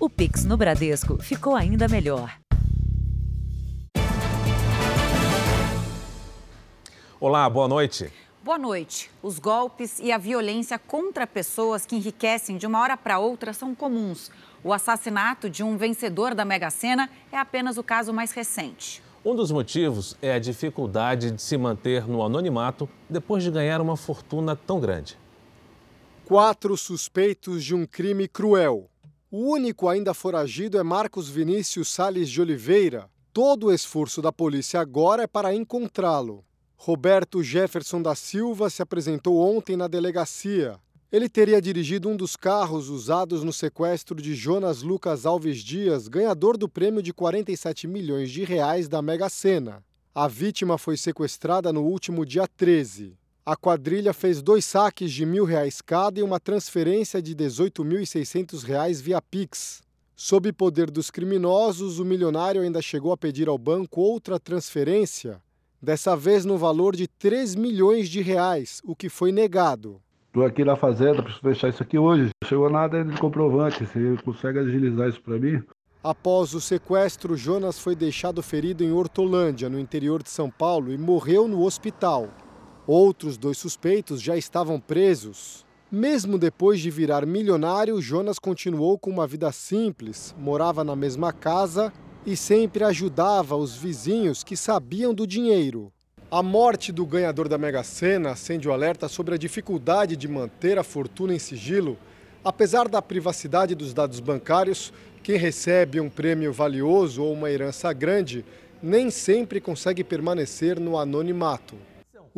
O Pix no Bradesco ficou ainda melhor. Olá, boa noite. Boa noite. Os golpes e a violência contra pessoas que enriquecem de uma hora para outra são comuns. O assassinato de um vencedor da Mega Sena é apenas o caso mais recente. Um dos motivos é a dificuldade de se manter no anonimato depois de ganhar uma fortuna tão grande. Quatro suspeitos de um crime cruel. O único ainda foragido é Marcos Vinícius Sales de Oliveira. Todo o esforço da polícia agora é para encontrá-lo. Roberto Jefferson da Silva se apresentou ontem na delegacia. Ele teria dirigido um dos carros usados no sequestro de Jonas Lucas Alves Dias, ganhador do prêmio de 47 milhões de reais da Mega Sena. A vítima foi sequestrada no último dia 13. A quadrilha fez dois saques de mil reais cada e uma transferência de 18.600 reais via Pix. Sob poder dos criminosos, o milionário ainda chegou a pedir ao banco outra transferência dessa vez no valor de 3 milhões de reais, o que foi negado. Estou aqui na fazenda, preciso fechar isso aqui hoje. Não chegou nada de comprovante. Você consegue agilizar isso para mim? Após o sequestro, Jonas foi deixado ferido em Hortolândia, no interior de São Paulo, e morreu no hospital. Outros dois suspeitos já estavam presos. Mesmo depois de virar milionário, Jonas continuou com uma vida simples, morava na mesma casa e sempre ajudava os vizinhos que sabiam do dinheiro. A morte do ganhador da Mega Sena acende o alerta sobre a dificuldade de manter a fortuna em sigilo. Apesar da privacidade dos dados bancários, quem recebe um prêmio valioso ou uma herança grande nem sempre consegue permanecer no anonimato.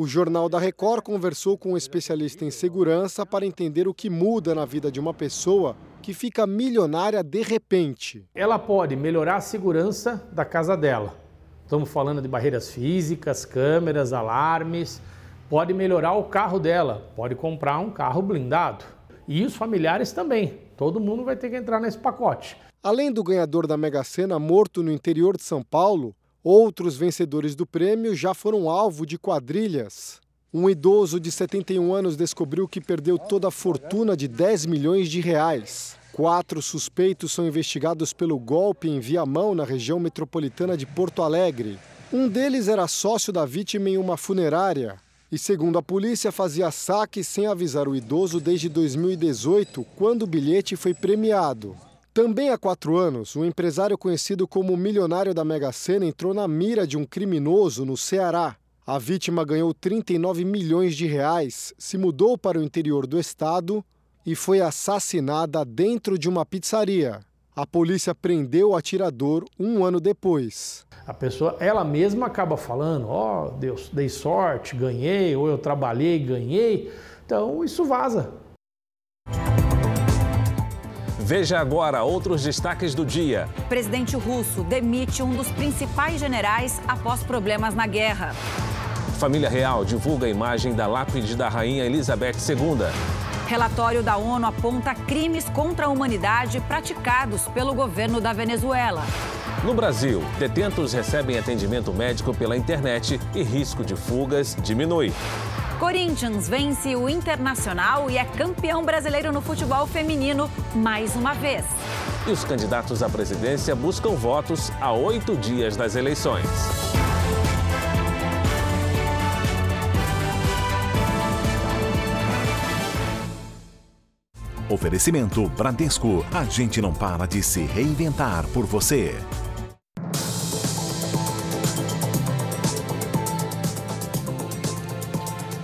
O Jornal da Record conversou com um especialista em segurança para entender o que muda na vida de uma pessoa que fica milionária de repente. Ela pode melhorar a segurança da casa dela. Estamos falando de barreiras físicas, câmeras, alarmes. Pode melhorar o carro dela, pode comprar um carro blindado. E os familiares também. Todo mundo vai ter que entrar nesse pacote. Além do ganhador da Mega Sena morto no interior de São Paulo, outros vencedores do prêmio já foram alvo de quadrilhas. Um idoso de 71 anos descobriu que perdeu toda a fortuna de 10 milhões de reais. Quatro suspeitos são investigados pelo golpe em Viamão, na região metropolitana de Porto Alegre. Um deles era sócio da vítima em uma funerária e, segundo a polícia, fazia saques sem avisar o idoso desde 2018, quando o bilhete foi premiado. Também há quatro anos, um empresário conhecido como milionário da Mega Sena entrou na mira de um criminoso no Ceará. A vítima ganhou 39 milhões de reais, se mudou para o interior do estado e foi assassinada dentro de uma pizzaria. A polícia prendeu o atirador um ano depois. A pessoa, ela mesma acaba falando: Ó, oh, Deus, dei sorte, ganhei, ou eu trabalhei, ganhei. Então, isso vaza. Veja agora outros destaques do dia. Presidente russo demite um dos principais generais após problemas na guerra. Família Real divulga a imagem da lápide da rainha Elizabeth II. Relatório da ONU aponta crimes contra a humanidade praticados pelo governo da Venezuela. No Brasil, detentos recebem atendimento médico pela internet e risco de fugas diminui. Corinthians vence o Internacional e é campeão brasileiro no futebol feminino mais uma vez. E os candidatos à presidência buscam votos a oito dias das eleições. Oferecimento Bradesco. A gente não para de se reinventar por você.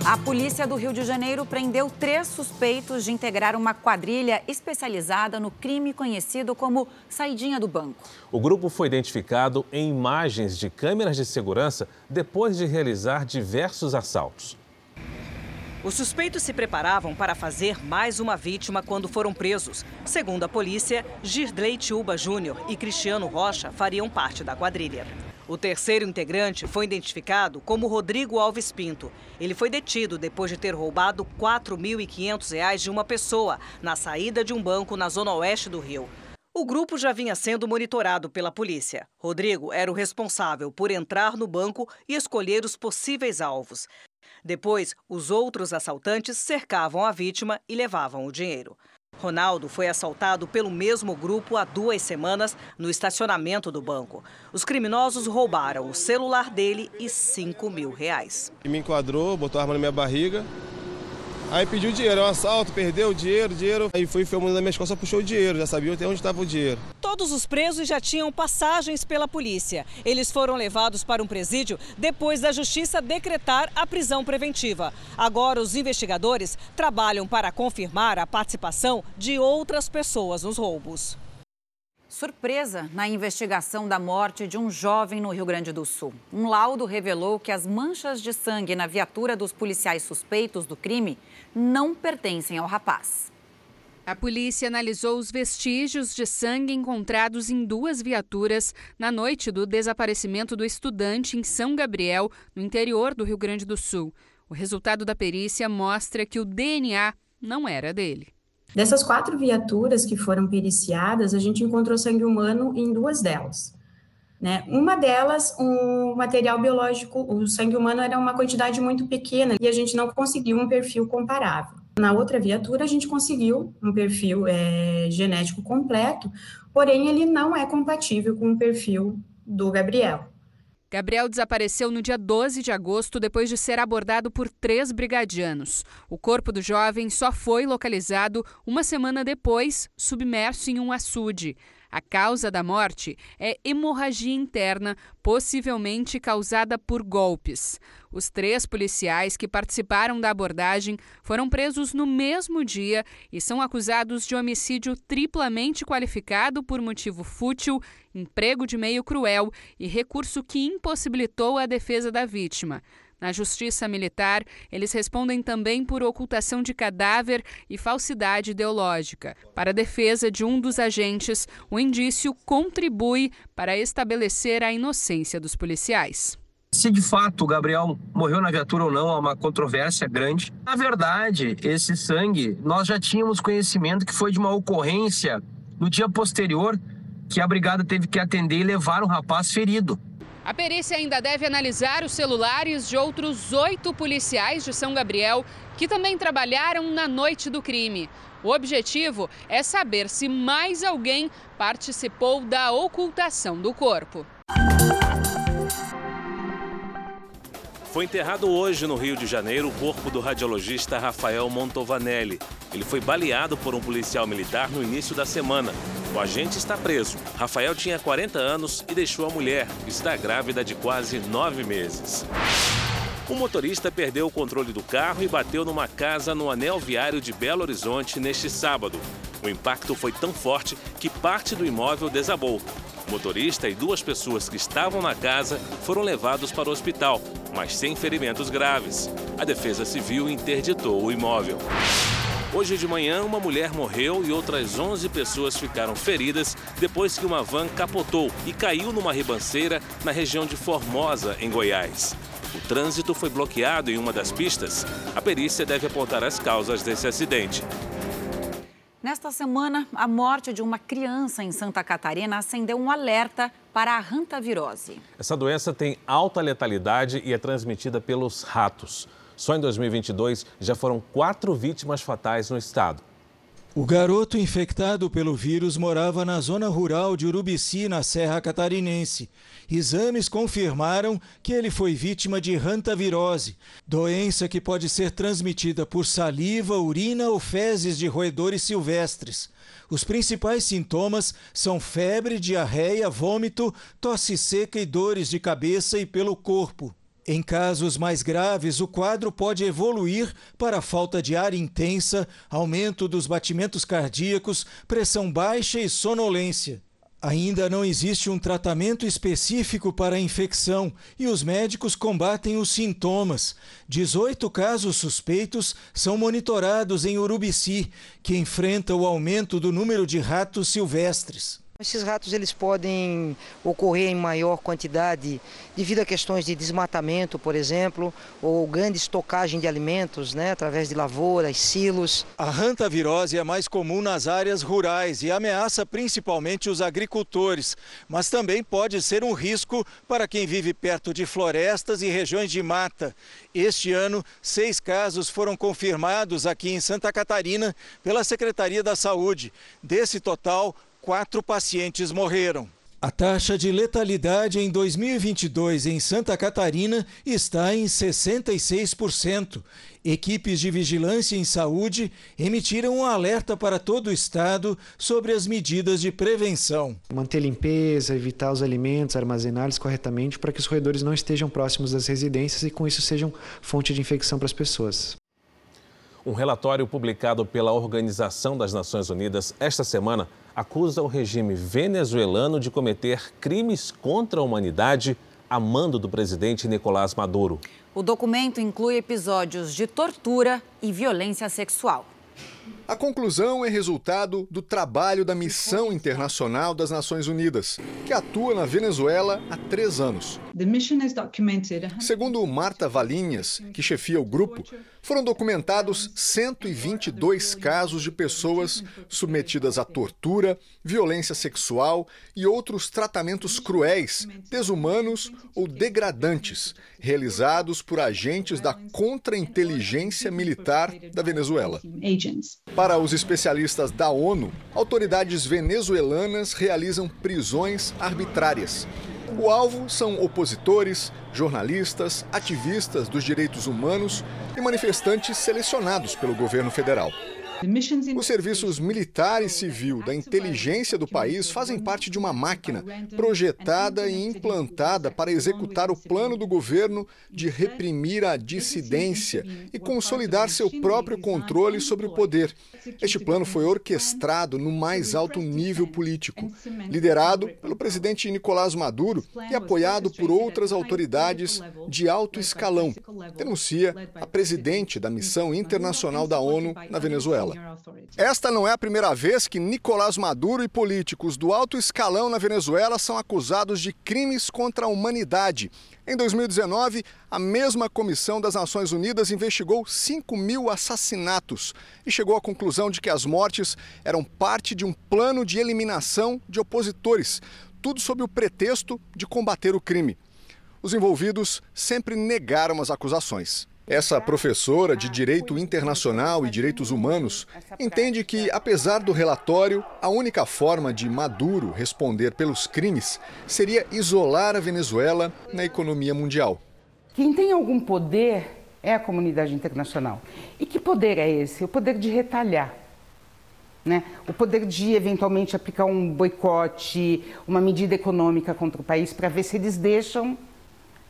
A polícia do Rio de Janeiro prendeu três suspeitos de integrar uma quadrilha especializada no crime conhecido como Saidinha do Banco. O grupo foi identificado em imagens de câmeras de segurança depois de realizar diversos assaltos. Os suspeitos se preparavam para fazer mais uma vítima quando foram presos. Segundo a polícia, Girley Tiuba Júnior e Cristiano Rocha fariam parte da quadrilha. O terceiro integrante foi identificado como Rodrigo Alves Pinto. Ele foi detido depois de ter roubado R$ 4.500 de uma pessoa na saída de um banco na zona oeste do Rio. O grupo já vinha sendo monitorado pela polícia. Rodrigo era o responsável por entrar no banco e escolher os possíveis alvos. Depois, os outros assaltantes cercavam a vítima e levavam o dinheiro. Ronaldo foi assaltado pelo mesmo grupo há duas semanas no estacionamento do banco. Os criminosos roubaram o celular dele e 5 mil reais. Me enquadrou, botou a arma na minha barriga, Aí pediu dinheiro, é um assalto, perdeu o dinheiro, dinheiro. Aí foi filmando na minha escola, só puxou o dinheiro, já sabia até onde estava o dinheiro. Todos os presos já tinham passagens pela polícia. Eles foram levados para um presídio depois da justiça decretar a prisão preventiva. Agora os investigadores trabalham para confirmar a participação de outras pessoas nos roubos surpresa na investigação da morte de um jovem no Rio Grande do Sul. Um laudo revelou que as manchas de sangue na viatura dos policiais suspeitos do crime não pertencem ao rapaz. A polícia analisou os vestígios de sangue encontrados em duas viaturas na noite do desaparecimento do estudante em São Gabriel, no interior do Rio Grande do Sul. O resultado da perícia mostra que o DNA não era dele. Dessas quatro viaturas que foram periciadas, a gente encontrou sangue humano em duas delas. Né? Uma delas, um material biológico, o sangue humano era uma quantidade muito pequena e a gente não conseguiu um perfil comparável. Na outra viatura, a gente conseguiu um perfil é, genético completo, porém ele não é compatível com o perfil do Gabriel. Gabriel desapareceu no dia 12 de agosto depois de ser abordado por três brigadianos. O corpo do jovem só foi localizado uma semana depois, submerso em um açude. A causa da morte é hemorragia interna, possivelmente causada por golpes. Os três policiais que participaram da abordagem foram presos no mesmo dia e são acusados de homicídio triplamente qualificado por motivo fútil, emprego de meio cruel e recurso que impossibilitou a defesa da vítima. Na Justiça Militar, eles respondem também por ocultação de cadáver e falsidade ideológica. Para a defesa de um dos agentes, o indício contribui para estabelecer a inocência dos policiais. Se de fato o Gabriel morreu na viatura ou não, há uma controvérsia grande. Na verdade, esse sangue, nós já tínhamos conhecimento que foi de uma ocorrência no dia posterior que a brigada teve que atender e levar um rapaz ferido. A perícia ainda deve analisar os celulares de outros oito policiais de São Gabriel que também trabalharam na noite do crime. O objetivo é saber se mais alguém participou da ocultação do corpo. Foi enterrado hoje no Rio de Janeiro o corpo do radiologista Rafael Montovanelli. Ele foi baleado por um policial militar no início da semana. O agente está preso. Rafael tinha 40 anos e deixou a mulher, está grávida de quase nove meses. O motorista perdeu o controle do carro e bateu numa casa no anel viário de Belo Horizonte neste sábado. O impacto foi tão forte que parte do imóvel desabou. O motorista e duas pessoas que estavam na casa foram levados para o hospital, mas sem ferimentos graves. A Defesa Civil interditou o imóvel. Hoje de manhã, uma mulher morreu e outras 11 pessoas ficaram feridas depois que uma van capotou e caiu numa ribanceira na região de Formosa, em Goiás. O trânsito foi bloqueado em uma das pistas. A perícia deve apontar as causas desse acidente. Nesta semana, a morte de uma criança em Santa Catarina acendeu um alerta para a hantavirose. Essa doença tem alta letalidade e é transmitida pelos ratos. Só em 2022 já foram quatro vítimas fatais no estado. O garoto infectado pelo vírus morava na zona rural de Urubici, na Serra Catarinense. Exames confirmaram que ele foi vítima de hantavirose, doença que pode ser transmitida por saliva, urina ou fezes de roedores silvestres. Os principais sintomas são febre, diarreia, vômito, tosse seca e dores de cabeça e pelo corpo. Em casos mais graves, o quadro pode evoluir para falta de ar intensa, aumento dos batimentos cardíacos, pressão baixa e sonolência. Ainda não existe um tratamento específico para a infecção e os médicos combatem os sintomas. 18 casos suspeitos são monitorados em Urubici, que enfrenta o aumento do número de ratos silvestres. Esses ratos eles podem ocorrer em maior quantidade devido a questões de desmatamento, por exemplo, ou grande estocagem de alimentos, né, através de lavouras, silos. A hantavirose é mais comum nas áreas rurais e ameaça principalmente os agricultores, mas também pode ser um risco para quem vive perto de florestas e regiões de mata. Este ano, seis casos foram confirmados aqui em Santa Catarina pela Secretaria da Saúde. Desse total, quatro pacientes morreram. A taxa de letalidade em 2022 em Santa Catarina está em 66%. Equipes de vigilância em saúde emitiram um alerta para todo o estado sobre as medidas de prevenção. Manter limpeza, evitar os alimentos, armazená-los corretamente para que os roedores não estejam próximos das residências e com isso sejam fonte de infecção para as pessoas. Um relatório publicado pela Organização das Nações Unidas esta semana acusa o regime venezuelano de cometer crimes contra a humanidade a mando do presidente Nicolás Maduro. O documento inclui episódios de tortura e violência sexual. A conclusão é resultado do trabalho da Missão Internacional das Nações Unidas, que atua na Venezuela há três anos. Segundo Marta Valinhas, que chefia o grupo, foram documentados 122 casos de pessoas submetidas a tortura, violência sexual e outros tratamentos cruéis, desumanos ou degradantes, realizados por agentes da contra-inteligência militar da Venezuela. Para os especialistas da ONU, autoridades venezuelanas realizam prisões arbitrárias. O alvo são opositores, jornalistas, ativistas dos direitos humanos e manifestantes selecionados pelo governo federal. Os serviços militar e civil da inteligência do país fazem parte de uma máquina projetada e implantada para executar o plano do governo de reprimir a dissidência e consolidar seu próprio controle sobre o poder. Este plano foi orquestrado no mais alto nível político, liderado pelo presidente Nicolás Maduro e apoiado por outras autoridades de alto escalão, denuncia a presidente da Missão Internacional da ONU na Venezuela. Esta não é a primeira vez que Nicolás Maduro e políticos do alto escalão na Venezuela são acusados de crimes contra a humanidade. Em 2019, a mesma Comissão das Nações Unidas investigou 5 mil assassinatos e chegou à conclusão de que as mortes eram parte de um plano de eliminação de opositores, tudo sob o pretexto de combater o crime. Os envolvidos sempre negaram as acusações. Essa professora de Direito Internacional e Direitos Humanos entende que, apesar do relatório, a única forma de Maduro responder pelos crimes seria isolar a Venezuela na economia mundial. Quem tem algum poder é a comunidade internacional. E que poder é esse? O poder de retalhar. Né? O poder de eventualmente aplicar um boicote, uma medida econômica contra o país para ver se eles deixam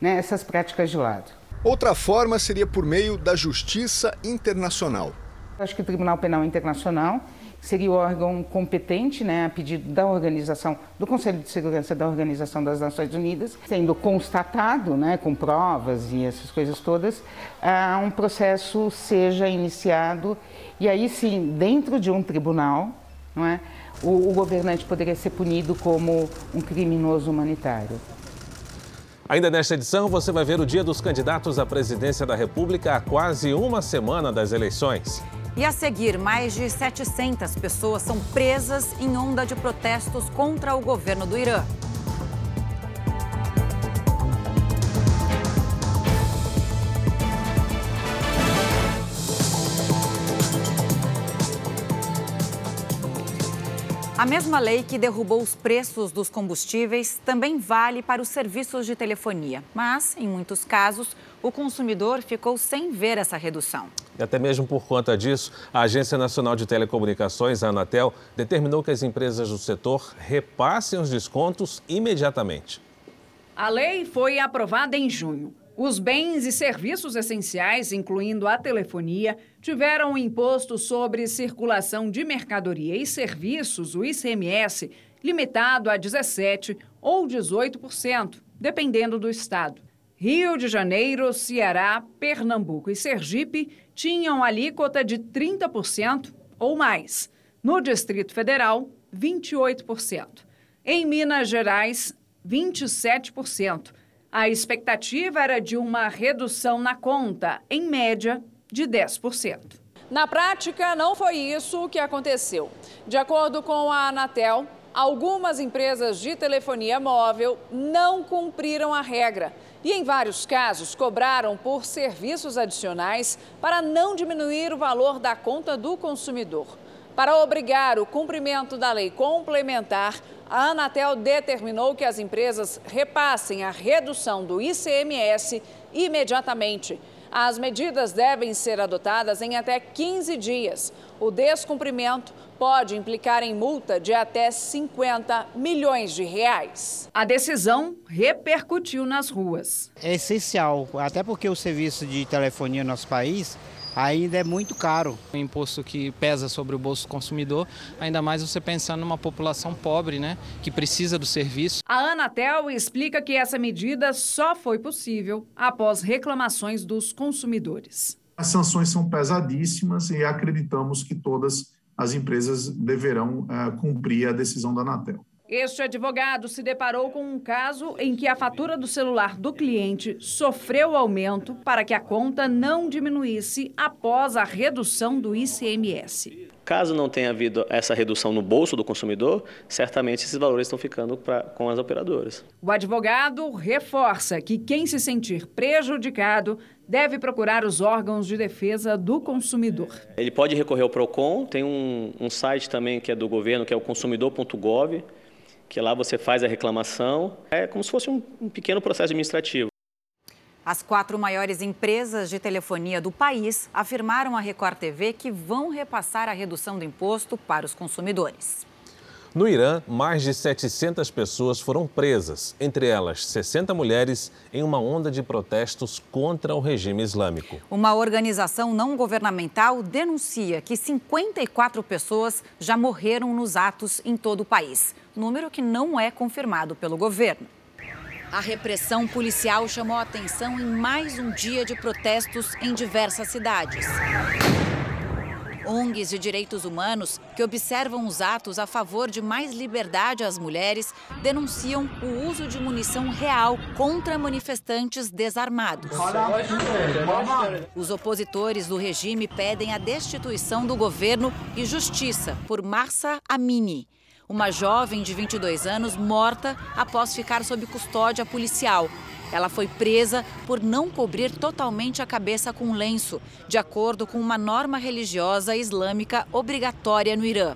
né, essas práticas de lado. Outra forma seria por meio da Justiça Internacional. Acho que o Tribunal Penal Internacional seria o órgão competente, né, a pedido da organização, do Conselho de Segurança da Organização das Nações Unidas, sendo constatado, né, com provas e essas coisas todas, uh, um processo seja iniciado e aí sim, dentro de um tribunal, não é, o, o governante poderia ser punido como um criminoso humanitário. Ainda nesta edição, você vai ver o dia dos candidatos à presidência da República a quase uma semana das eleições. E a seguir, mais de 700 pessoas são presas em onda de protestos contra o governo do Irã. A mesma lei que derrubou os preços dos combustíveis também vale para os serviços de telefonia. Mas, em muitos casos, o consumidor ficou sem ver essa redução. E até mesmo por conta disso, a Agência Nacional de Telecomunicações, a Anatel, determinou que as empresas do setor repassem os descontos imediatamente. A lei foi aprovada em junho. Os bens e serviços essenciais, incluindo a telefonia, tiveram um imposto sobre circulação de mercadoria e serviços, o ICMS, limitado a 17% ou 18%, dependendo do estado. Rio de Janeiro, Ceará, Pernambuco e Sergipe tinham alíquota de 30% ou mais. No Distrito Federal, 28%. Em Minas Gerais, 27%. A expectativa era de uma redução na conta, em média, de 10%. Na prática, não foi isso que aconteceu. De acordo com a Anatel, algumas empresas de telefonia móvel não cumpriram a regra e, em vários casos, cobraram por serviços adicionais para não diminuir o valor da conta do consumidor. Para obrigar o cumprimento da lei complementar, a Anatel determinou que as empresas repassem a redução do ICMS imediatamente. As medidas devem ser adotadas em até 15 dias. O descumprimento pode implicar em multa de até 50 milhões de reais. A decisão repercutiu nas ruas. É essencial, até porque o serviço de telefonia no nosso país ainda é muito caro. Um imposto que pesa sobre o bolso do consumidor, ainda mais você pensando numa população pobre, né, que precisa do serviço. A Anatel explica que essa medida só foi possível após reclamações dos consumidores. As sanções são pesadíssimas e acreditamos que todas as empresas deverão uh, cumprir a decisão da Anatel. Este advogado se deparou com um caso em que a fatura do celular do cliente sofreu aumento para que a conta não diminuísse após a redução do ICMS. Caso não tenha havido essa redução no bolso do consumidor, certamente esses valores estão ficando pra, com as operadoras. O advogado reforça que quem se sentir prejudicado deve procurar os órgãos de defesa do consumidor. Ele pode recorrer ao PROCON, tem um, um site também que é do governo, que é o consumidor.gov que lá você faz a reclamação. É como se fosse um, um pequeno processo administrativo. As quatro maiores empresas de telefonia do país afirmaram à Record TV que vão repassar a redução do imposto para os consumidores. No Irã, mais de 700 pessoas foram presas, entre elas 60 mulheres, em uma onda de protestos contra o regime islâmico. Uma organização não governamental denuncia que 54 pessoas já morreram nos atos em todo o país, número que não é confirmado pelo governo. A repressão policial chamou a atenção em mais um dia de protestos em diversas cidades. ONGs de direitos humanos que observam os atos a favor de mais liberdade às mulheres denunciam o uso de munição real contra manifestantes desarmados. Os opositores do regime pedem a destituição do governo e justiça por Marsa Amini, uma jovem de 22 anos morta após ficar sob custódia policial ela foi presa por não cobrir totalmente a cabeça com lenço, de acordo com uma norma religiosa islâmica obrigatória no Irã.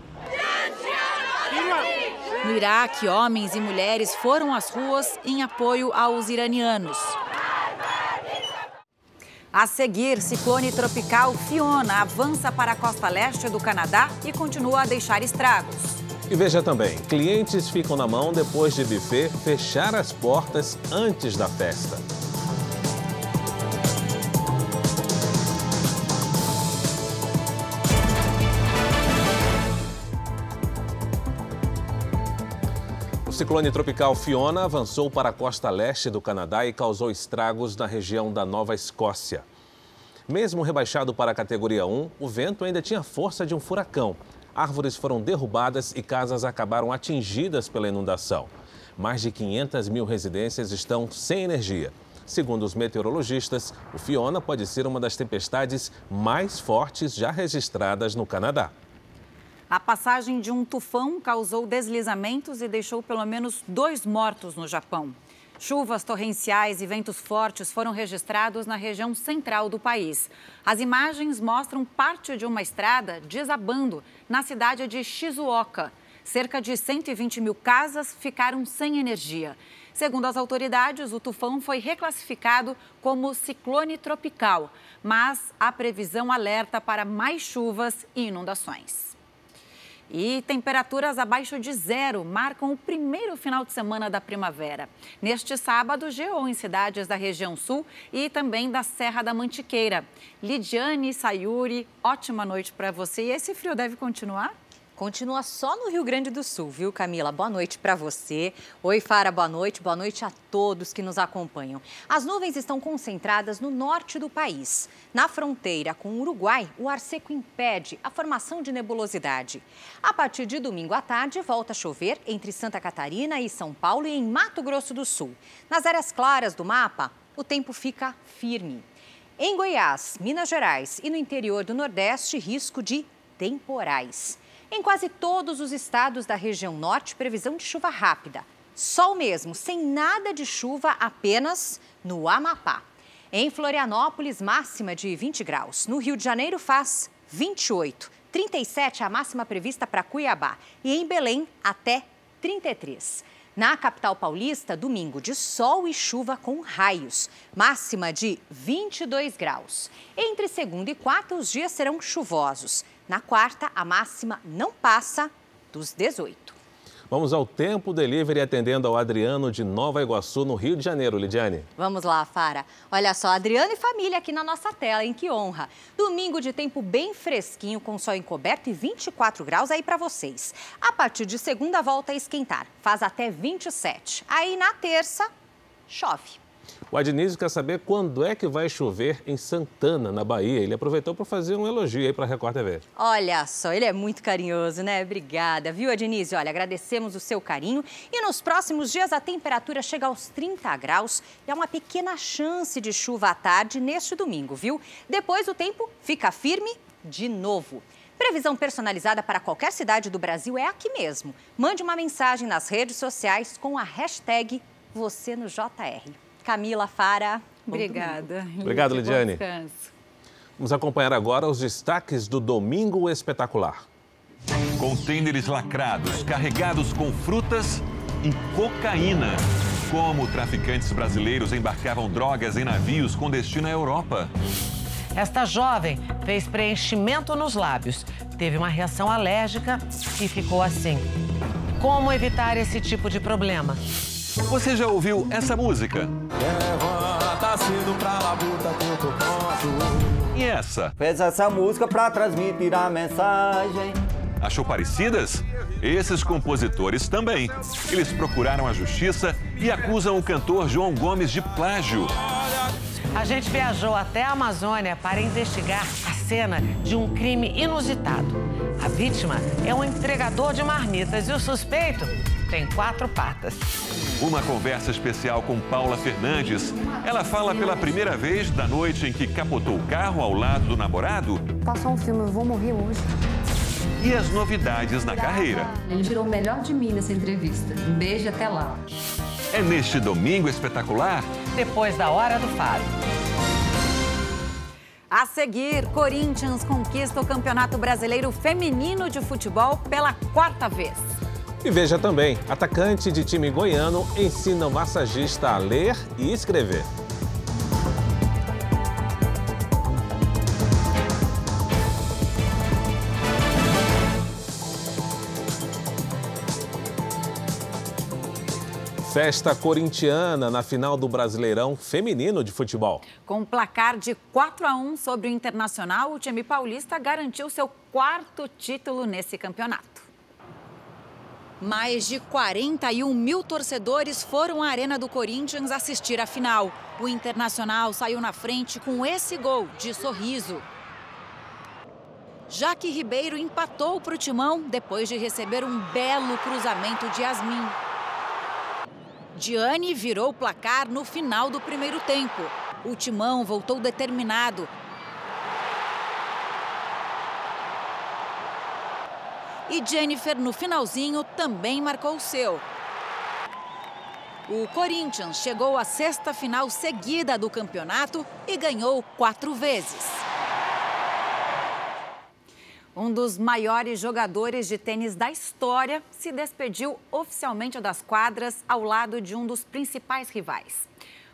No Iraque, homens e mulheres foram às ruas em apoio aos iranianos. A seguir, ciclone tropical Fiona avança para a costa leste do Canadá e continua a deixar estragos. E veja também, clientes ficam na mão depois de buffet fechar as portas antes da festa. O ciclone tropical Fiona avançou para a costa leste do Canadá e causou estragos na região da Nova Escócia. Mesmo rebaixado para a categoria 1, o vento ainda tinha força de um furacão árvores foram derrubadas e casas acabaram atingidas pela inundação. Mais de 500 mil residências estão sem energia. Segundo os meteorologistas, o Fiona pode ser uma das tempestades mais fortes já registradas no Canadá. A passagem de um tufão causou deslizamentos e deixou pelo menos dois mortos no Japão. Chuvas torrenciais e ventos fortes foram registrados na região central do país. As imagens mostram parte de uma estrada desabando na cidade de Shizuoka. Cerca de 120 mil casas ficaram sem energia. Segundo as autoridades, o tufão foi reclassificado como ciclone tropical, mas a previsão alerta para mais chuvas e inundações. E temperaturas abaixo de zero marcam o primeiro final de semana da primavera. Neste sábado, geou em cidades da região sul e também da Serra da Mantiqueira. Lidiane Sayuri, ótima noite para você. E esse frio deve continuar? Continua só no Rio Grande do Sul, viu, Camila? Boa noite para você. Oi, Fara, boa noite. Boa noite a todos que nos acompanham. As nuvens estão concentradas no norte do país. Na fronteira com o Uruguai, o ar seco impede a formação de nebulosidade. A partir de domingo à tarde, volta a chover entre Santa Catarina e São Paulo e em Mato Grosso do Sul. Nas áreas claras do mapa, o tempo fica firme. Em Goiás, Minas Gerais e no interior do Nordeste, risco de temporais. Em quase todos os estados da região norte, previsão de chuva rápida. Sol mesmo, sem nada de chuva, apenas no Amapá. Em Florianópolis, máxima de 20 graus. No Rio de Janeiro, faz 28. 37 a máxima prevista para Cuiabá. E em Belém, até 33. Na capital paulista, domingo de sol e chuva com raios, máxima de 22 graus. Entre segunda e quarta, os dias serão chuvosos. Na quarta, a máxima não passa dos 18. Vamos ao Tempo Delivery atendendo ao Adriano de Nova Iguaçu, no Rio de Janeiro, Lidiane. Vamos lá, Fara. Olha só, Adriano e família aqui na nossa tela, em que honra. Domingo de tempo bem fresquinho, com sol encoberto e 24 graus aí para vocês. A partir de segunda, volta a esquentar, faz até 27. Aí na terça, chove. O Adnísio quer saber quando é que vai chover em Santana, na Bahia. Ele aproveitou para fazer um elogio aí para a Record TV. Olha só, ele é muito carinhoso, né? Obrigada, viu, Adnísio? Olha, agradecemos o seu carinho. E nos próximos dias a temperatura chega aos 30 graus e há uma pequena chance de chuva à tarde neste domingo, viu? Depois o tempo fica firme de novo. Previsão personalizada para qualquer cidade do Brasil é aqui mesmo. Mande uma mensagem nas redes sociais com a hashtag você no JR. Camila Fara. Obrigada. Obrigado, Lidiane. Vamos acompanhar agora os destaques do Domingo Espetacular. Contêineres lacrados, carregados com frutas e cocaína. Como traficantes brasileiros embarcavam drogas em navios com destino à Europa. Esta jovem fez preenchimento nos lábios, teve uma reação alérgica e ficou assim. Como evitar esse tipo de problema? Você já ouviu essa música? E essa? Fez essa música para transmitir a mensagem. Achou parecidas? Esses compositores também. Eles procuraram a justiça e acusam o cantor João Gomes de plágio. A gente viajou até a Amazônia para investigar a cena de um crime inusitado. A vítima é um entregador de marmitas e o suspeito tem quatro patas. Uma conversa especial com Paula Fernandes. Ela fala pela primeira vez da noite em que capotou o carro ao lado do namorado. Passou um filme, eu vou morrer hoje. E as novidades na carreira. Ele tirou o melhor de mim nessa entrevista. Um beijo até lá. É neste domingo espetacular. Depois da hora do faro. A seguir, Corinthians conquista o Campeonato Brasileiro Feminino de Futebol pela quarta vez. E veja também, atacante de time goiano ensina o massagista a ler e escrever. Festa corintiana na final do Brasileirão Feminino de Futebol. Com placar de 4 a 1 sobre o Internacional, o time paulista garantiu seu quarto título nesse campeonato. Mais de 41 mil torcedores foram à Arena do Corinthians assistir a final. O Internacional saiu na frente com esse gol de sorriso. Jaque Ribeiro empatou para o Timão depois de receber um belo cruzamento de Yasmin. Diane virou o placar no final do primeiro tempo. O Timão voltou determinado. E Jennifer, no finalzinho, também marcou o seu. O Corinthians chegou à sexta final seguida do campeonato e ganhou quatro vezes. Um dos maiores jogadores de tênis da história se despediu oficialmente das quadras ao lado de um dos principais rivais.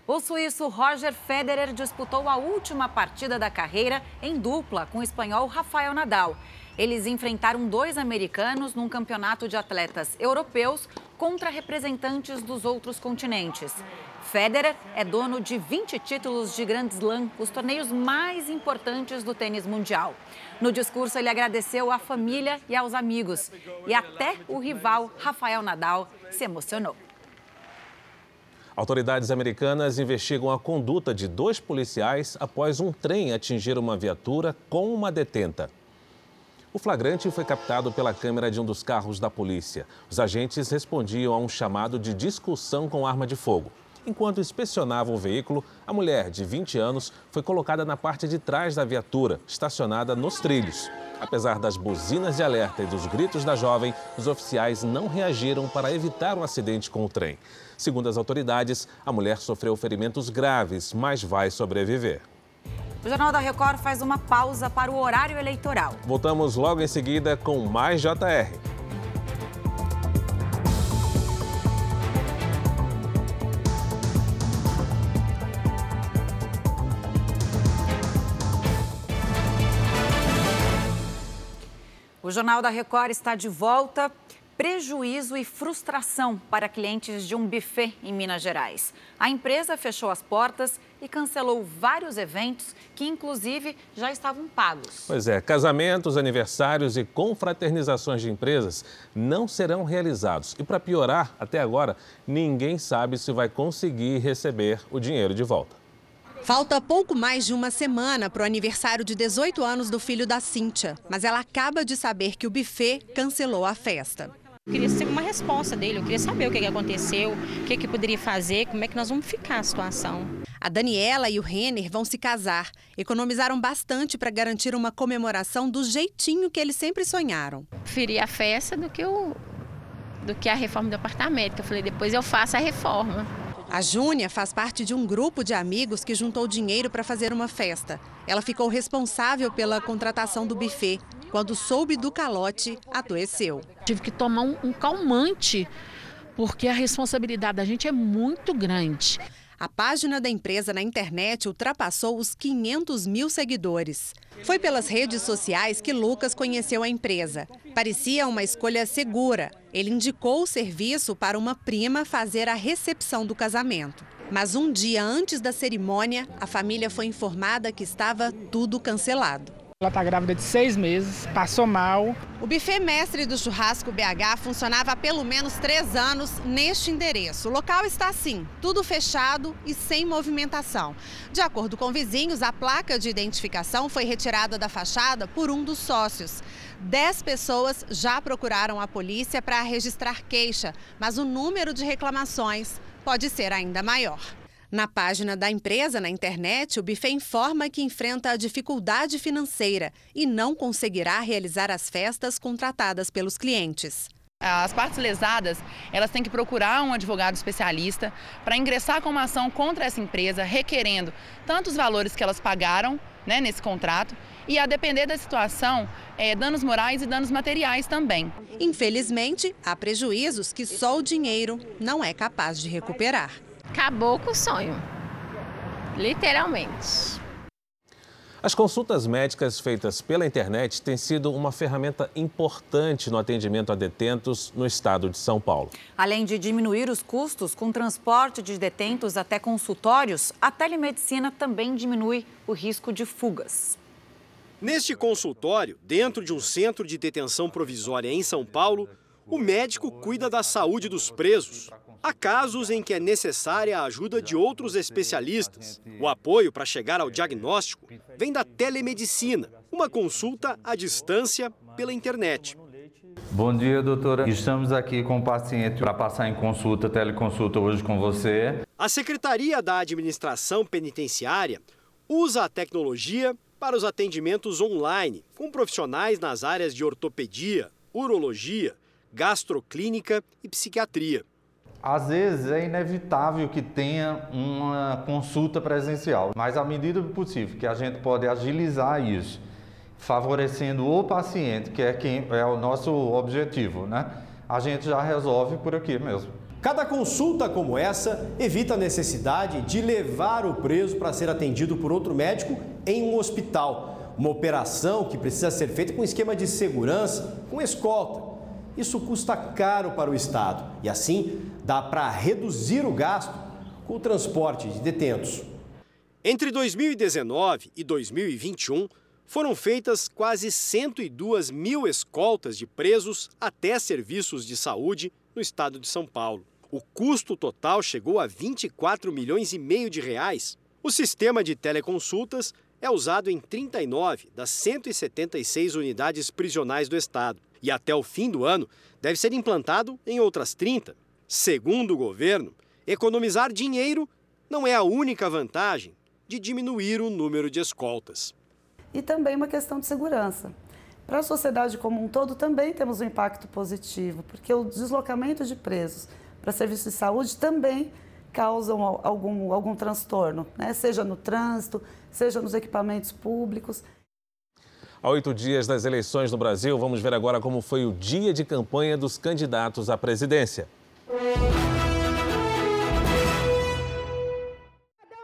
O suíço Roger Federer disputou a última partida da carreira em dupla com o espanhol Rafael Nadal. Eles enfrentaram dois americanos num campeonato de atletas europeus contra representantes dos outros continentes. Federer é dono de 20 títulos de Grand Slam, os torneios mais importantes do tênis mundial. No discurso, ele agradeceu à família e aos amigos. E até o rival, Rafael Nadal, se emocionou. Autoridades americanas investigam a conduta de dois policiais após um trem atingir uma viatura com uma detenta. O flagrante foi captado pela câmera de um dos carros da polícia. Os agentes respondiam a um chamado de discussão com arma de fogo. Enquanto inspecionavam o veículo, a mulher, de 20 anos, foi colocada na parte de trás da viatura, estacionada nos trilhos. Apesar das buzinas de alerta e dos gritos da jovem, os oficiais não reagiram para evitar um acidente com o trem. Segundo as autoridades, a mulher sofreu ferimentos graves, mas vai sobreviver. O Jornal da Record faz uma pausa para o horário eleitoral. Voltamos logo em seguida com mais JR. O Jornal da Record está de volta. Prejuízo e frustração para clientes de um buffet em Minas Gerais. A empresa fechou as portas e cancelou vários eventos que, inclusive, já estavam pagos. Pois é, casamentos, aniversários e confraternizações de empresas não serão realizados. E para piorar, até agora, ninguém sabe se vai conseguir receber o dinheiro de volta. Falta pouco mais de uma semana para o aniversário de 18 anos do filho da Cíntia, mas ela acaba de saber que o buffet cancelou a festa. Eu queria ser uma resposta dele, eu queria saber o que aconteceu, o que, que poderia fazer, como é que nós vamos ficar a situação. A Daniela e o Renner vão se casar. Economizaram bastante para garantir uma comemoração do jeitinho que eles sempre sonharam. Preferi a festa do que, o, do que a reforma do apartamento. Eu falei, depois eu faço a reforma. A Júnia faz parte de um grupo de amigos que juntou dinheiro para fazer uma festa. Ela ficou responsável pela contratação do buffet. Quando soube do calote, adoeceu. Tive que tomar um, um calmante, porque a responsabilidade da gente é muito grande. A página da empresa na internet ultrapassou os 500 mil seguidores. Foi pelas redes sociais que Lucas conheceu a empresa. Parecia uma escolha segura. Ele indicou o serviço para uma prima fazer a recepção do casamento. Mas um dia antes da cerimônia, a família foi informada que estava tudo cancelado. Ela está grávida de seis meses, passou mal. O buffet mestre do churrasco BH funcionava há pelo menos três anos neste endereço. O local está assim, tudo fechado e sem movimentação. De acordo com vizinhos, a placa de identificação foi retirada da fachada por um dos sócios. Dez pessoas já procuraram a polícia para registrar queixa, mas o número de reclamações pode ser ainda maior. Na página da empresa na internet, o buffet informa que enfrenta a dificuldade financeira e não conseguirá realizar as festas contratadas pelos clientes. As partes lesadas, elas têm que procurar um advogado especialista para ingressar com uma ação contra essa empresa, requerendo tanto os valores que elas pagaram né, nesse contrato e, a depender da situação, é, danos morais e danos materiais também. Infelizmente, há prejuízos que só o dinheiro não é capaz de recuperar acabou com o sonho. Literalmente. As consultas médicas feitas pela internet têm sido uma ferramenta importante no atendimento a detentos no estado de São Paulo. Além de diminuir os custos com transporte de detentos até consultórios, a telemedicina também diminui o risco de fugas. Neste consultório, dentro de um centro de detenção provisória em São Paulo, o médico cuida da saúde dos presos, Há casos em que é necessária a ajuda de outros especialistas. O apoio para chegar ao diagnóstico vem da telemedicina, uma consulta à distância pela internet. Bom dia, doutora. Estamos aqui com o paciente para passar em consulta, teleconsulta hoje com você. A Secretaria da Administração Penitenciária usa a tecnologia para os atendimentos online, com profissionais nas áreas de ortopedia, urologia, gastroclínica e psiquiatria. Às vezes é inevitável que tenha uma consulta presencial, mas à medida do possível que a gente pode agilizar isso, favorecendo o paciente, que é quem é o nosso objetivo, né? A gente já resolve por aqui mesmo. Cada consulta como essa evita a necessidade de levar o preso para ser atendido por outro médico em um hospital. Uma operação que precisa ser feita com esquema de segurança, com escolta isso custa caro para o Estado e, assim, dá para reduzir o gasto com o transporte de detentos. Entre 2019 e 2021, foram feitas quase 102 mil escoltas de presos até serviços de saúde no estado de São Paulo. O custo total chegou a 24 milhões e meio de reais. O sistema de teleconsultas é usado em 39 das 176 unidades prisionais do estado e até o fim do ano deve ser implantado em outras 30. Segundo o governo, economizar dinheiro não é a única vantagem de diminuir o número de escoltas. E também uma questão de segurança. Para a sociedade como um todo, também temos um impacto positivo, porque o deslocamento de presos para serviços de saúde também causam algum, algum transtorno, né? seja no trânsito, seja nos equipamentos públicos. Há oito dias das eleições no Brasil, vamos ver agora como foi o dia de campanha dos candidatos à presidência.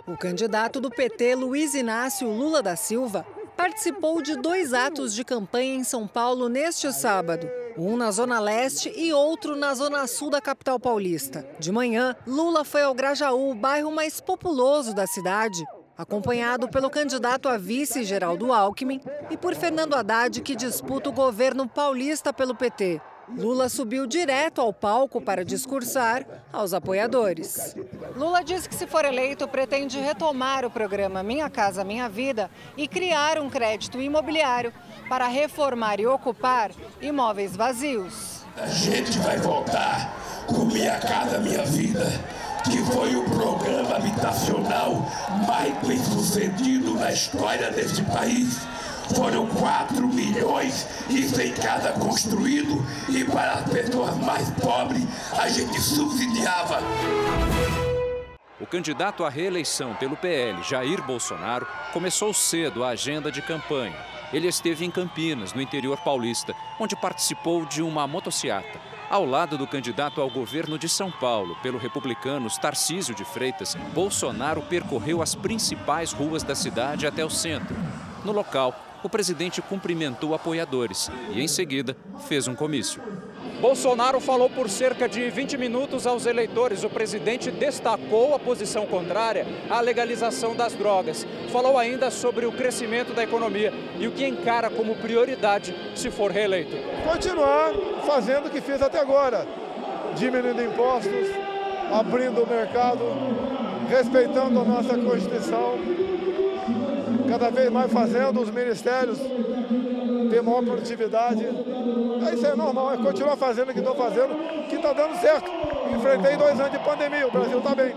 O candidato do PT, Luiz Inácio Lula da Silva, participou de dois atos de campanha em São Paulo neste sábado. Um na Zona Leste e outro na Zona Sul da capital paulista. De manhã, Lula foi ao Grajaú, o bairro mais populoso da cidade, acompanhado pelo candidato a vice Geraldo Alckmin e por Fernando Haddad, que disputa o governo paulista pelo PT. Lula subiu direto ao palco para discursar aos apoiadores. Lula disse que, se for eleito, pretende retomar o programa Minha Casa Minha Vida e criar um crédito imobiliário para reformar e ocupar imóveis vazios. A gente vai voltar com Minha Casa Minha Vida, que foi o programa habitacional mais bem sucedido na história desse país foram 4 milhões e sem casa construído e para as pessoas mais pobres a gente subsidiava. O candidato à reeleição pelo PL, Jair Bolsonaro, começou cedo a agenda de campanha. Ele esteve em Campinas, no interior paulista, onde participou de uma motociata. Ao lado do candidato ao governo de São Paulo, pelo republicano Tarcísio de Freitas, Bolsonaro percorreu as principais ruas da cidade até o centro. No local, o presidente cumprimentou apoiadores e, em seguida, fez um comício. Bolsonaro falou por cerca de 20 minutos aos eleitores. O presidente destacou a posição contrária à legalização das drogas. Falou ainda sobre o crescimento da economia e o que encara como prioridade se for reeleito. Continuar fazendo o que fez até agora, diminuindo impostos, abrindo o mercado, respeitando a nossa Constituição cada vez mais fazendo os ministérios ter maior produtividade. É isso é normal, é continuar fazendo o que estou fazendo, que está dando certo. Enfrentei dois anos de pandemia, o Brasil está bem.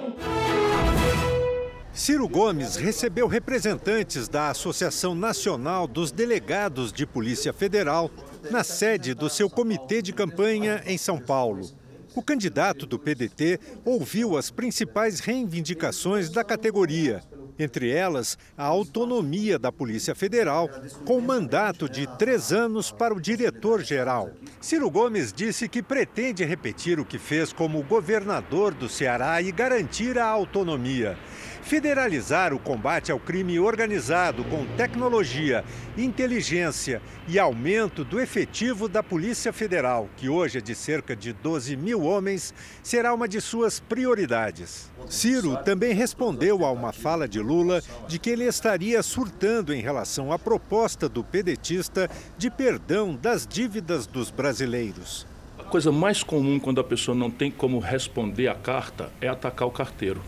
Ciro Gomes recebeu representantes da Associação Nacional dos Delegados de Polícia Federal na sede do seu comitê de campanha em São Paulo. O candidato do PDT ouviu as principais reivindicações da categoria entre elas a autonomia da Polícia Federal, com mandato de três anos para o diretor-geral. Ciro Gomes disse que pretende repetir o que fez como governador do Ceará e garantir a autonomia federalizar o combate ao crime organizado com tecnologia, inteligência e aumento do efetivo da Polícia Federal, que hoje é de cerca de 12 mil homens, será uma de suas prioridades. Ciro também respondeu a uma fala de Lula de que ele estaria surtando em relação à proposta do pedetista de perdão das dívidas dos brasileiros. A coisa mais comum quando a pessoa não tem como responder a carta é atacar o carteiro.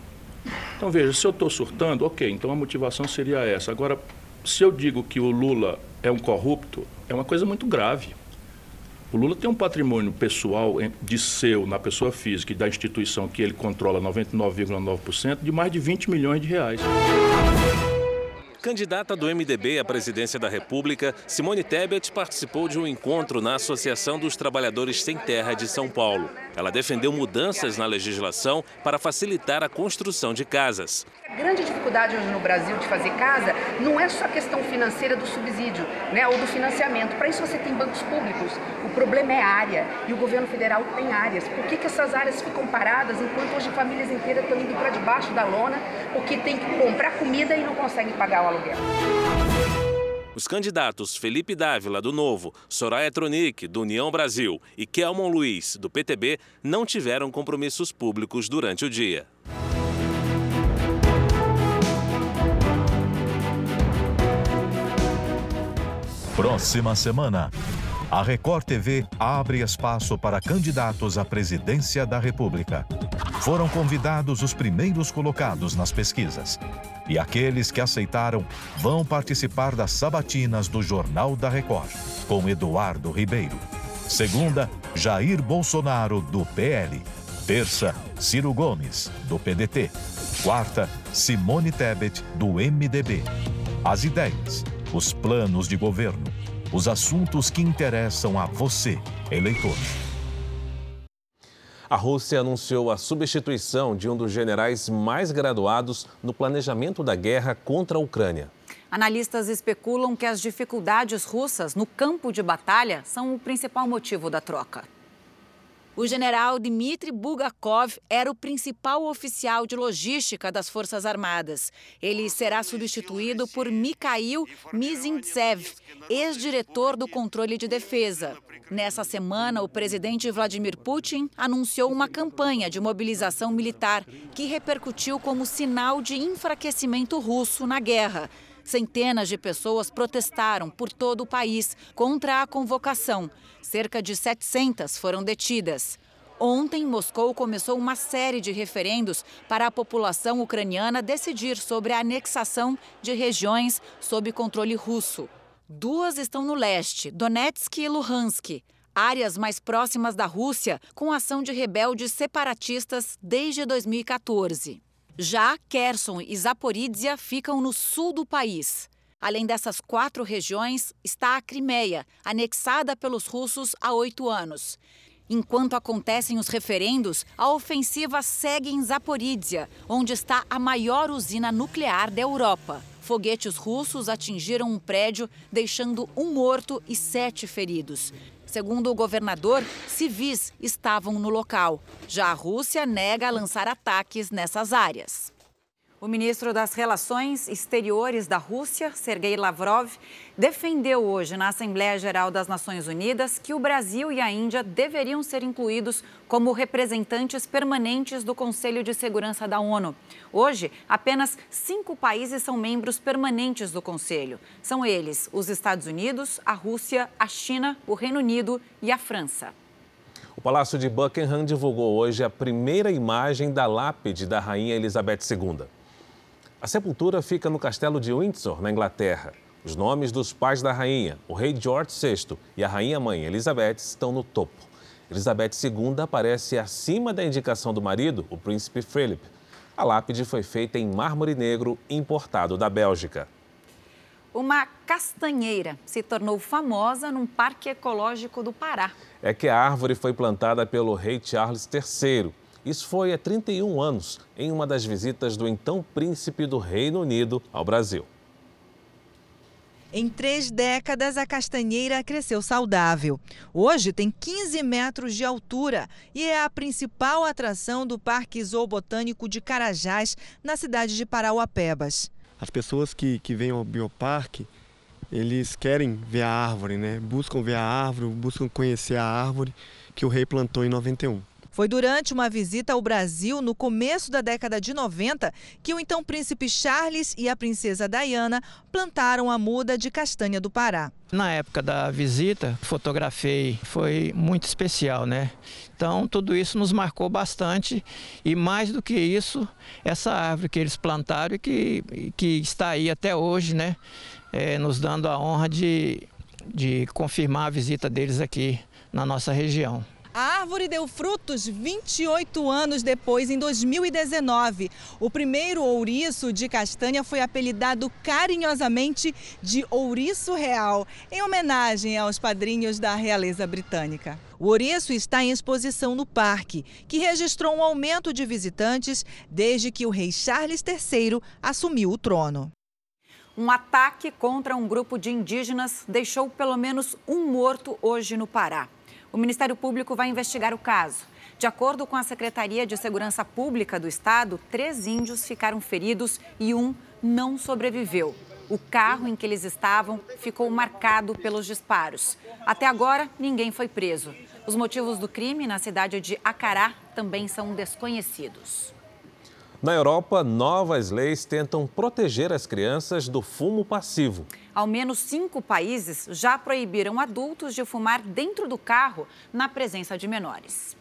Então veja, se eu estou surtando, ok, então a motivação seria essa. Agora, se eu digo que o Lula é um corrupto, é uma coisa muito grave. O Lula tem um patrimônio pessoal de seu, na pessoa física e da instituição que ele controla 99,9%, de mais de 20 milhões de reais. Candidata do MDB à presidência da República, Simone Tebet participou de um encontro na Associação dos Trabalhadores Sem Terra de São Paulo. Ela defendeu mudanças na legislação para facilitar a construção de casas. A grande dificuldade hoje no Brasil de fazer casa não é só a questão financeira do subsídio né, ou do financiamento. Para isso você tem bancos públicos. O problema é área e o governo federal tem áreas. Por que, que essas áreas ficam paradas enquanto hoje famílias inteiras estão indo para debaixo da lona porque tem que comprar comida e não conseguem pagar o aluguel? Os candidatos Felipe Dávila, do Novo, Soraya Tronic, do União Brasil e Kelmon Luiz, do PTB, não tiveram compromissos públicos durante o dia. Próxima semana, a Record TV abre espaço para candidatos à presidência da República. Foram convidados os primeiros colocados nas pesquisas. E aqueles que aceitaram vão participar das sabatinas do Jornal da Record, com Eduardo Ribeiro. Segunda, Jair Bolsonaro, do PL. Terça, Ciro Gomes, do PDT. Quarta, Simone Tebet, do MDB. As ideias, os planos de governo, os assuntos que interessam a você, eleitor. A Rússia anunciou a substituição de um dos generais mais graduados no planejamento da guerra contra a Ucrânia. Analistas especulam que as dificuldades russas no campo de batalha são o principal motivo da troca. O general Dmitry Bulgakov era o principal oficial de logística das Forças Armadas. Ele será substituído por Mikhail Mizintsev, ex-diretor do controle de defesa. Nessa semana, o presidente Vladimir Putin anunciou uma campanha de mobilização militar que repercutiu como sinal de enfraquecimento russo na guerra. Centenas de pessoas protestaram por todo o país contra a convocação. Cerca de 700 foram detidas. Ontem, Moscou começou uma série de referendos para a população ucraniana decidir sobre a anexação de regiões sob controle russo. Duas estão no leste, Donetsk e Luhansk, áreas mais próximas da Rússia, com ação de rebeldes separatistas desde 2014. Já Kherson e Zaporizhia ficam no sul do país. Além dessas quatro regiões, está a Crimeia, anexada pelos russos há oito anos. Enquanto acontecem os referendos, a ofensiva segue em Zaporizhia, onde está a maior usina nuclear da Europa. Foguetes russos atingiram um prédio, deixando um morto e sete feridos. Segundo o governador, civis estavam no local. Já a Rússia nega lançar ataques nessas áreas. O ministro das Relações Exteriores da Rússia, Sergei Lavrov, defendeu hoje na Assembleia Geral das Nações Unidas que o Brasil e a Índia deveriam ser incluídos como representantes permanentes do Conselho de Segurança da ONU. Hoje, apenas cinco países são membros permanentes do Conselho. São eles os Estados Unidos, a Rússia, a China, o Reino Unido e a França. O Palácio de Buckingham divulgou hoje a primeira imagem da lápide da Rainha Elizabeth II. A sepultura fica no castelo de Windsor, na Inglaterra. Os nomes dos pais da rainha, o rei George VI e a rainha-mãe Elizabeth, estão no topo. Elizabeth II aparece acima da indicação do marido, o príncipe Philip. A lápide foi feita em mármore negro importado da Bélgica. Uma castanheira se tornou famosa num parque ecológico do Pará. É que a árvore foi plantada pelo rei Charles III isso foi há 31 anos, em uma das visitas do então príncipe do Reino Unido ao Brasil. Em três décadas, a castanheira cresceu saudável. Hoje tem 15 metros de altura e é a principal atração do Parque Zoobotânico de Carajás, na cidade de Parauapebas. As pessoas que, que vêm ao bioparque, eles querem ver a árvore, né? Buscam ver a árvore, buscam conhecer a árvore que o rei plantou em 91. Foi durante uma visita ao Brasil no começo da década de 90 que o então príncipe Charles e a princesa Diana plantaram a muda de castanha do Pará. Na época da visita, fotografei, foi muito especial, né? Então, tudo isso nos marcou bastante e mais do que isso, essa árvore que eles plantaram e que, que está aí até hoje, né? É, nos dando a honra de, de confirmar a visita deles aqui na nossa região. A árvore deu frutos 28 anos depois, em 2019. O primeiro ouriço de castanha foi apelidado carinhosamente de ouriço real, em homenagem aos padrinhos da realeza britânica. O ouriço está em exposição no parque, que registrou um aumento de visitantes desde que o rei Charles III assumiu o trono. Um ataque contra um grupo de indígenas deixou pelo menos um morto hoje no Pará. O Ministério Público vai investigar o caso. De acordo com a Secretaria de Segurança Pública do Estado, três índios ficaram feridos e um não sobreviveu. O carro em que eles estavam ficou marcado pelos disparos. Até agora, ninguém foi preso. Os motivos do crime na cidade de Acará também são desconhecidos. Na Europa, novas leis tentam proteger as crianças do fumo passivo. Ao menos cinco países já proibiram adultos de fumar dentro do carro na presença de menores.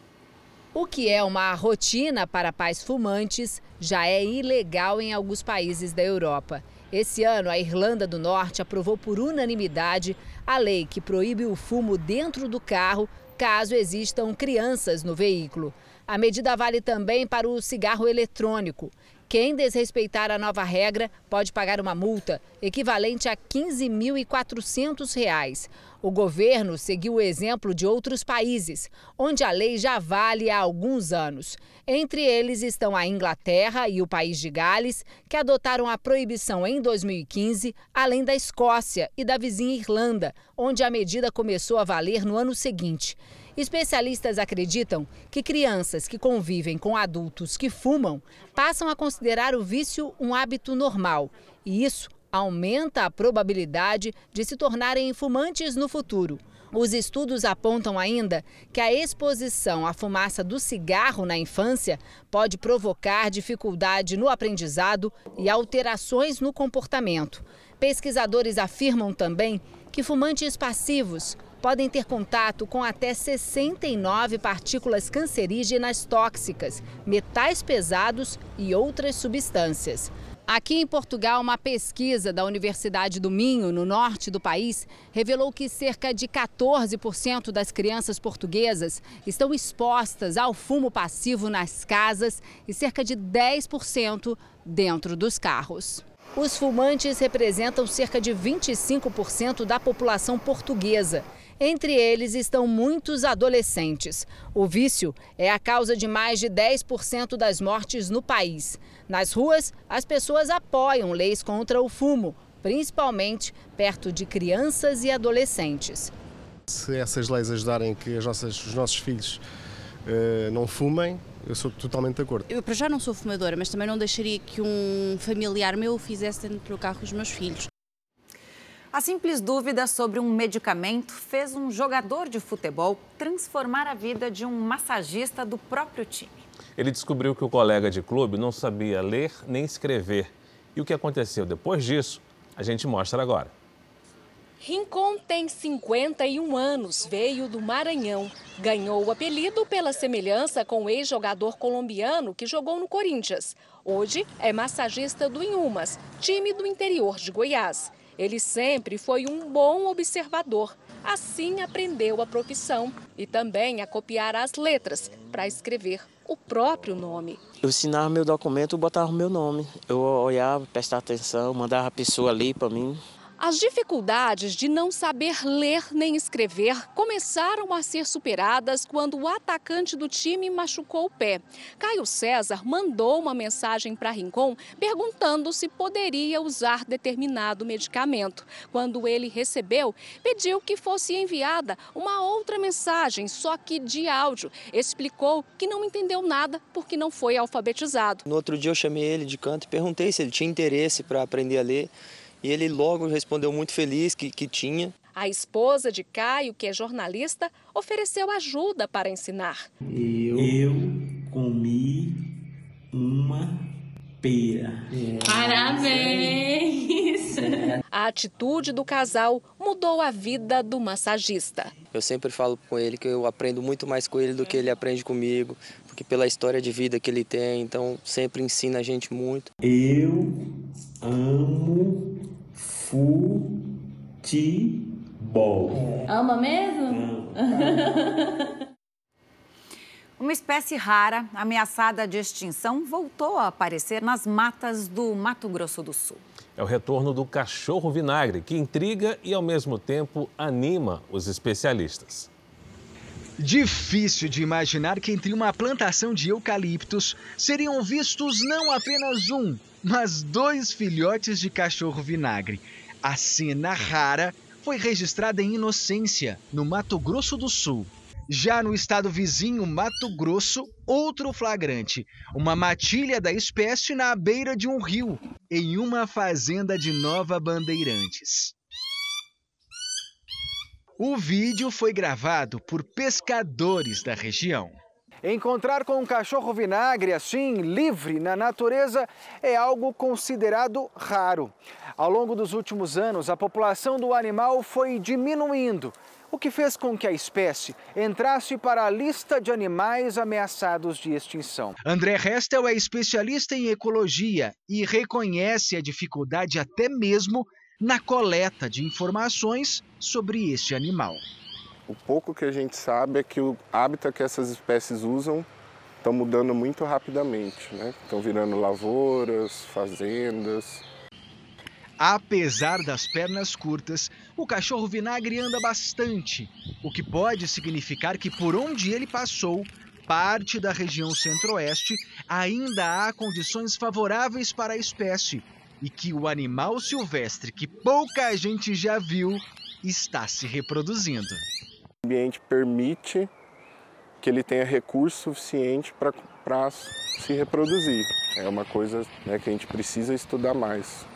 O que é uma rotina para pais fumantes já é ilegal em alguns países da Europa. Esse ano, a Irlanda do Norte aprovou por unanimidade a lei que proíbe o fumo dentro do carro caso existam crianças no veículo. A medida vale também para o cigarro eletrônico. Quem desrespeitar a nova regra pode pagar uma multa equivalente a R$ 15.400. O governo seguiu o exemplo de outros países, onde a lei já vale há alguns anos. Entre eles estão a Inglaterra e o país de Gales, que adotaram a proibição em 2015, além da Escócia e da vizinha Irlanda, onde a medida começou a valer no ano seguinte. Especialistas acreditam que crianças que convivem com adultos que fumam passam a considerar o vício um hábito normal. E isso aumenta a probabilidade de se tornarem fumantes no futuro. Os estudos apontam ainda que a exposição à fumaça do cigarro na infância pode provocar dificuldade no aprendizado e alterações no comportamento. Pesquisadores afirmam também que fumantes passivos podem ter contato com até 69 partículas cancerígenas tóxicas, metais pesados e outras substâncias. Aqui em Portugal, uma pesquisa da Universidade do Minho, no norte do país, revelou que cerca de 14% das crianças portuguesas estão expostas ao fumo passivo nas casas e cerca de 10% dentro dos carros. Os fumantes representam cerca de 25% da população portuguesa entre eles estão muitos adolescentes. O vício é a causa de mais de 10% das mortes no país. Nas ruas, as pessoas apoiam leis contra o fumo, principalmente perto de crianças e adolescentes. Se essas leis ajudarem que nossas, os nossos filhos uh, não fumem, eu sou totalmente de acordo. Eu para já não sou fumadora, mas também não deixaria que um familiar meu fizesse dentro do carro os meus filhos. A simples dúvida sobre um medicamento fez um jogador de futebol transformar a vida de um massagista do próprio time. Ele descobriu que o colega de clube não sabia ler nem escrever. E o que aconteceu depois disso, a gente mostra agora. Rincon tem 51 anos, veio do Maranhão. Ganhou o apelido pela semelhança com o ex-jogador colombiano que jogou no Corinthians. Hoje é massagista do Inhumas, time do interior de Goiás. Ele sempre foi um bom observador. Assim aprendeu a profissão e também a copiar as letras para escrever o próprio nome. Eu assinava meu documento, botava o meu nome. Eu olhava, prestava atenção, mandava a pessoa ali para mim. As dificuldades de não saber ler nem escrever começaram a ser superadas quando o atacante do time machucou o pé. Caio César mandou uma mensagem para Rincon perguntando se poderia usar determinado medicamento. Quando ele recebeu, pediu que fosse enviada uma outra mensagem, só que de áudio. Explicou que não entendeu nada porque não foi alfabetizado. No outro dia eu chamei ele de canto e perguntei se ele tinha interesse para aprender a ler. E ele logo respondeu muito feliz que, que tinha. A esposa de Caio, que é jornalista, ofereceu ajuda para ensinar. Eu, eu comi uma pera. Parabéns! A atitude do casal mudou a vida do massagista. Eu sempre falo com ele que eu aprendo muito mais com ele do que ele aprende comigo, porque pela história de vida que ele tem, então sempre ensina a gente muito. Eu amo futebol. Ama mesmo? Uma espécie rara, ameaçada de extinção, voltou a aparecer nas matas do Mato Grosso do Sul. É o retorno do cachorro vinagre, que intriga e, ao mesmo tempo, anima os especialistas. Difícil de imaginar que entre uma plantação de eucaliptos seriam vistos não apenas um, mas dois filhotes de cachorro vinagre. A cena rara foi registrada em Inocência, no Mato Grosso do Sul. Já no estado vizinho, Mato Grosso, outro flagrante. Uma matilha da espécie na beira de um rio, em uma fazenda de Nova Bandeirantes. O vídeo foi gravado por pescadores da região. Encontrar com um cachorro vinagre assim, livre na natureza, é algo considerado raro. Ao longo dos últimos anos, a população do animal foi diminuindo, o que fez com que a espécie entrasse para a lista de animais ameaçados de extinção. André Restel é especialista em ecologia e reconhece a dificuldade até mesmo na coleta de informações sobre este animal. O pouco que a gente sabe é que o hábitat que essas espécies usam estão mudando muito rapidamente, né? Estão virando lavouras, fazendas. Apesar das pernas curtas, o cachorro vinagre anda bastante, o que pode significar que por onde ele passou, parte da região centro-oeste, ainda há condições favoráveis para a espécie e que o animal silvestre que pouca gente já viu está se reproduzindo. O ambiente permite que ele tenha recurso suficiente para se reproduzir. É uma coisa né, que a gente precisa estudar mais.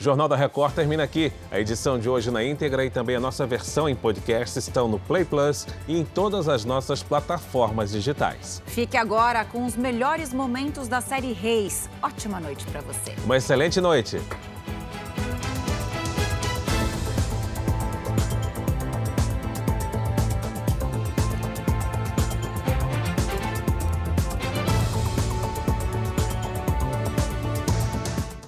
Jornal da Record termina aqui. A edição de hoje na íntegra e também a nossa versão em podcast estão no Play Plus e em todas as nossas plataformas digitais. Fique agora com os melhores momentos da série Reis. Ótima noite para você. Uma excelente noite.